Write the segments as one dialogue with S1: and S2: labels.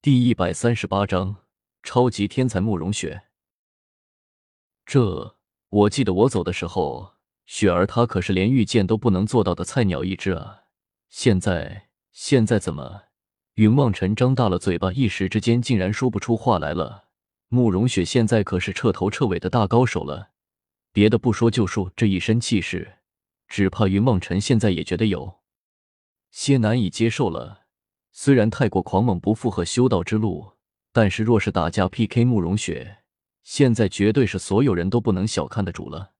S1: 第一百三十八章超级天才慕容雪。这，我记得我走的时候，雪儿她可是连御剑都不能做到的菜鸟一只啊！现在，现在怎么？云望尘张大了嘴巴，一时之间竟然说不出话来了。慕容雪现在可是彻头彻尾的大高手了，别的不说，就说这一身气势，只怕云望尘现在也觉得有些难以接受了。虽然太过狂猛不符合修道之路，但是若是打架 PK 慕容雪，现在绝对是所有人都不能小看的主了。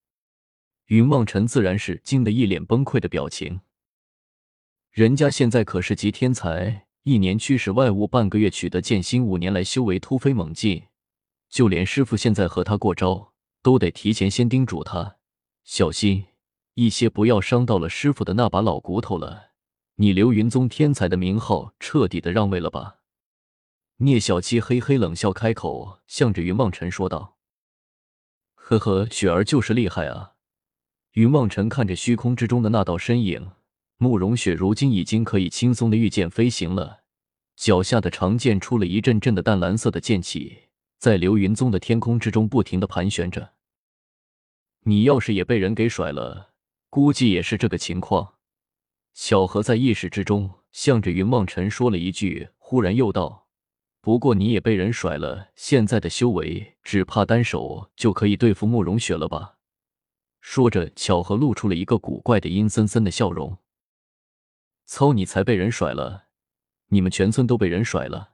S1: 云望尘自然是惊得一脸崩溃的表情。人家现在可是极天才，一年驱使外物，半个月取得剑心，五年来修为突飞猛进，就连师傅现在和他过招，都得提前先叮嘱他小心一些，不要伤到了师傅的那把老骨头了。你流云宗天才的名号彻底的让位了吧？聂小七嘿嘿冷笑开口，向着云望尘说道：“呵呵，雪儿就是厉害啊！”云望尘看着虚空之中的那道身影，慕容雪如今已经可以轻松的御剑飞行了，脚下的长剑出了一阵阵的淡蓝色的剑气，在流云宗的天空之中不停的盘旋着。你要是也被人给甩了，估计也是这个情况。巧合在意识之中向着云梦尘说了一句，忽然又道：“不过你也被人甩了，现在的修为只怕单手就可以对付慕容雪了吧？”说着，巧合露出了一个古怪的阴森森的笑容。操你才被人甩了！你们全村都被人甩了！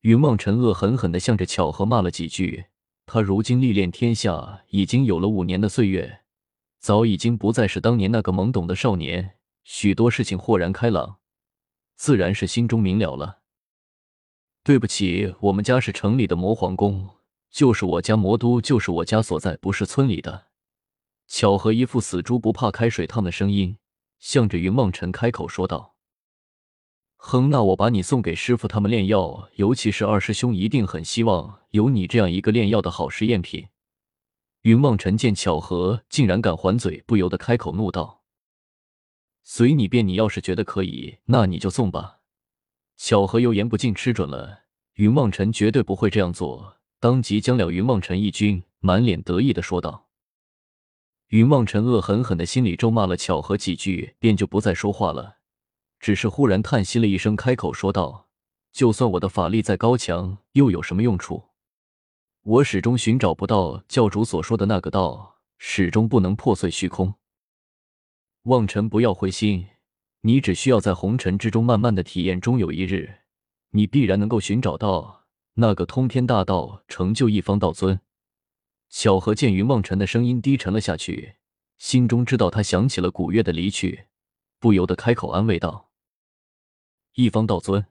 S1: 云梦尘恶狠狠地向着巧合骂了几句。他如今历练天下已经有了五年的岁月，早已经不再是当年那个懵懂的少年。许多事情豁然开朗，自然是心中明了了。对不起，我们家是城里的魔皇宫，就是我家魔都，就是我家所在，不是村里的。巧合一副死猪不怕开水烫的声音，向着云梦尘开口说道：“哼，那我把你送给师傅他们炼药，尤其是二师兄，一定很希望有你这样一个炼药的好试验品。”云梦尘见巧合竟然敢还嘴，不由得开口怒道。随你便，你要是觉得可以，那你就送吧。巧合又言不尽吃准了，云梦尘绝对不会这样做，当即将了云梦尘一军，满脸得意的说道。云梦尘恶狠狠的心里咒骂了巧合几句，便就不再说话了，只是忽然叹息了一声，开口说道：“就算我的法力再高强，又有什么用处？我始终寻找不到教主所说的那个道，始终不能破碎虚空。”望尘，不要灰心，你只需要在红尘之中慢慢的体验，终有一日，你必然能够寻找到那个通天大道，成就一方道尊。巧合见云望尘的声音低沉了下去，心中知道他想起了古月的离去，不由得开口安慰道：“一方道尊，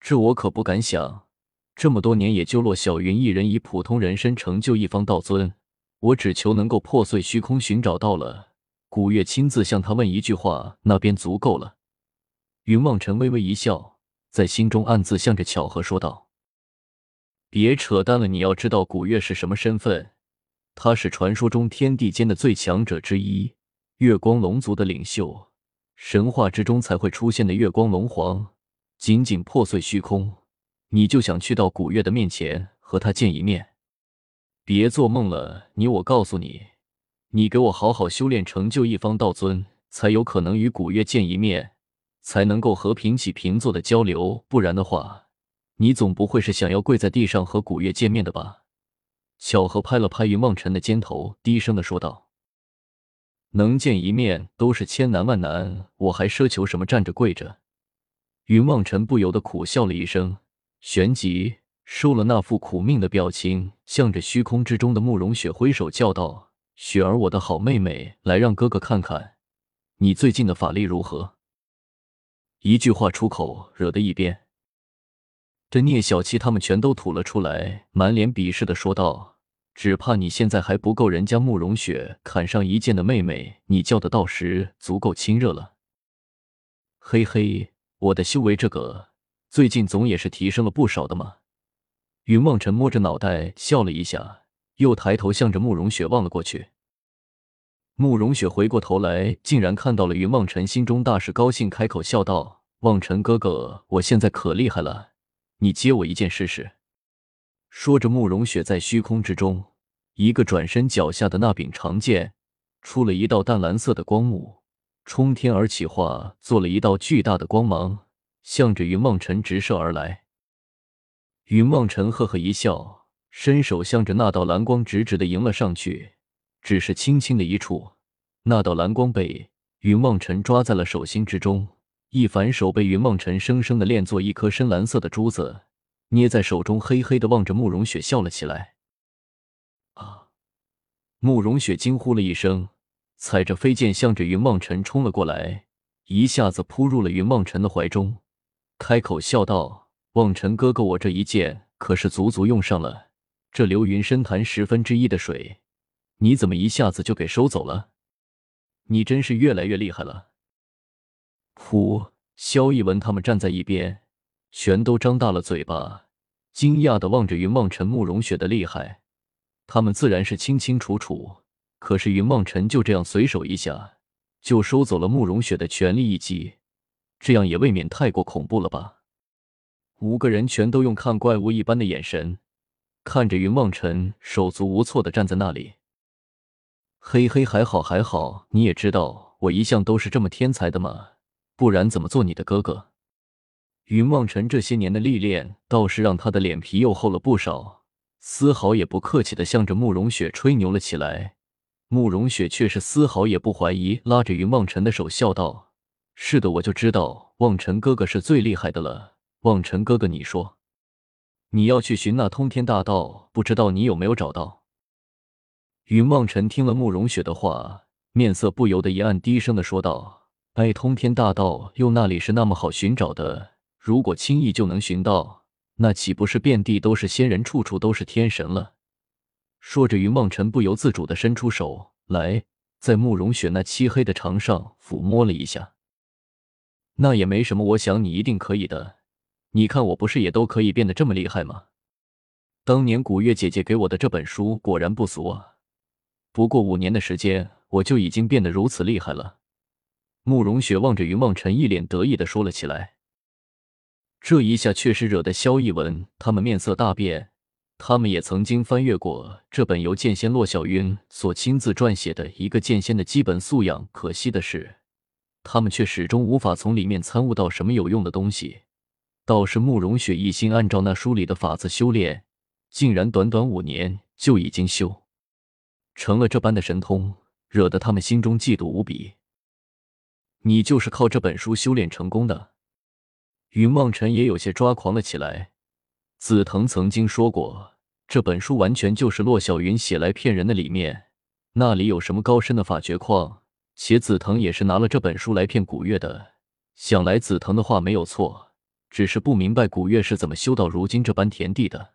S1: 这我可不敢想。这么多年也就落小云一人以普通人身成就一方道尊，我只求能够破碎虚空，寻找到了。”古月亲自向他问一句话，那便足够了。云望尘微微一笑，在心中暗自向着巧合说道：“别扯淡了，你要知道古月是什么身份？他是传说中天地间的最强者之一，月光龙族的领袖，神话之中才会出现的月光龙皇。仅仅破碎虚空，你就想去到古月的面前和他见一面？别做梦了！你我告诉你。”你给我好好修炼，成就一方道尊，才有可能与古月见一面，才能够和平起平坐的交流。不然的话，你总不会是想要跪在地上和古月见面的吧？巧合拍了拍云望尘的肩头，低声的说道：“能见一面都是千难万难，我还奢求什么站着跪着？”云望尘不由得苦笑了一声，旋即收了那副苦命的表情，向着虚空之中的慕容雪挥手叫道。雪儿，我的好妹妹，来让哥哥看看，你最近的法力如何？一句话出口，惹得一边这聂小七他们全都吐了出来，满脸鄙视的说道：“只怕你现在还不够人家慕容雪砍上一剑的妹妹，你叫的到时足够亲热了。”嘿嘿，我的修为这个最近总也是提升了不少的嘛。云望尘摸着脑袋笑了一下。又抬头向着慕容雪望了过去。慕容雪回过头来，竟然看到了云望尘，心中大是高兴，开口笑道：“望尘哥哥，我现在可厉害了，你接我一件试试。”说着，慕容雪在虚空之中一个转身，脚下的那柄长剑出了一道淡蓝色的光幕，冲天而起，化做了一道巨大的光芒，向着云梦尘直射而来。云梦尘呵呵一笑，伸手向着那道蓝光直直的迎了上去，只是轻轻的一触，那道蓝光被云梦尘抓在了手心之中，一反手被云梦尘生生的炼作一颗深蓝色的珠子。捏在手中，嘿嘿的望着慕容雪笑了起来。啊！慕容雪惊呼了一声，踩着飞剑向着云梦尘冲了过来，一下子扑入了云梦尘的怀中，开口笑道：“望尘哥哥，我这一剑可是足足用上了这流云深潭十分之一的水，你怎么一下子就给收走了？你真是越来越厉害了。”噗！萧逸文他们站在一边。全都张大了嘴巴，惊讶的望着云梦尘、慕容雪的厉害。他们自然是清清楚楚，可是云梦尘就这样随手一下就收走了慕容雪的全力一击，这样也未免太过恐怖了吧？五个人全都用看怪物一般的眼神看着云梦尘，手足无措的站在那里。嘿嘿，还好还好，你也知道我一向都是这么天才的嘛，不然怎么做你的哥哥？云望尘这些年的历练，倒是让他的脸皮又厚了不少，丝毫也不客气的向着慕容雪吹牛了起来。慕容雪却是丝毫也不怀疑，拉着云望尘的手笑道：“是的，我就知道望尘哥哥是最厉害的了。望尘哥哥，你说你要去寻那通天大道，不知道你有没有找到？”云梦辰听了慕容雪的话，面色不由得一暗，低声的说道：“哎，通天大道又那里是那么好寻找的？”如果轻易就能寻到，那岂不是遍地都是仙人，处处都是天神了？说着，云梦辰不由自主的伸出手来，在慕容雪那漆黑的长上抚摸了一下。那也没什么，我想你一定可以的。你看我不是也都可以变得这么厉害吗？当年古月姐姐给我的这本书果然不俗啊！不过五年的时间，我就已经变得如此厉害了。慕容雪望着云望尘，一脸得意的说了起来。这一下确实惹得萧逸文他们面色大变。他们也曾经翻阅过这本由剑仙洛小云所亲自撰写的一个剑仙的基本素养，可惜的是，他们却始终无法从里面参悟到什么有用的东西。倒是慕容雪一心按照那书里的法子修炼，竟然短短五年就已经修成了这般的神通，惹得他们心中嫉妒无比。你就是靠这本书修炼成功的？云望尘也有些抓狂了起来。紫藤曾经说过，这本书完全就是骆小云写来骗人的，里面那里有什么高深的法诀矿？且紫藤也是拿了这本书来骗古月的。想来紫藤的话没有错，只是不明白古月是怎么修到如今这般田地的。